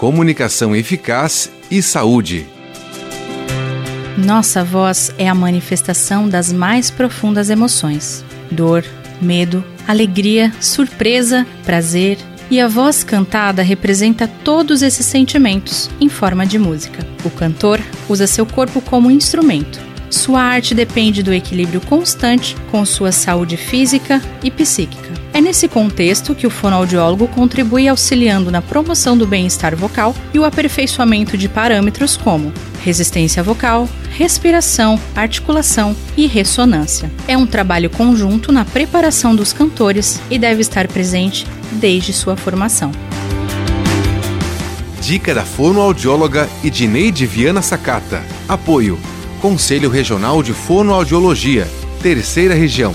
comunicação eficaz e saúde. Nossa voz é a manifestação das mais profundas emoções: dor, medo, alegria, surpresa, prazer. E a voz cantada representa todos esses sentimentos em forma de música. O cantor usa seu corpo como instrumento. Sua arte depende do equilíbrio constante com sua saúde física e psíquica. É nesse contexto que o fonoaudiólogo contribui auxiliando na promoção do bem-estar vocal e o aperfeiçoamento de parâmetros como resistência vocal, respiração, articulação e ressonância. É um trabalho conjunto na preparação dos cantores e deve estar presente desde sua formação. Dica da fonoaudióloga Idineide Viana Sakata. Apoio: Conselho Regional de Fonoaudiologia, Terceira Região.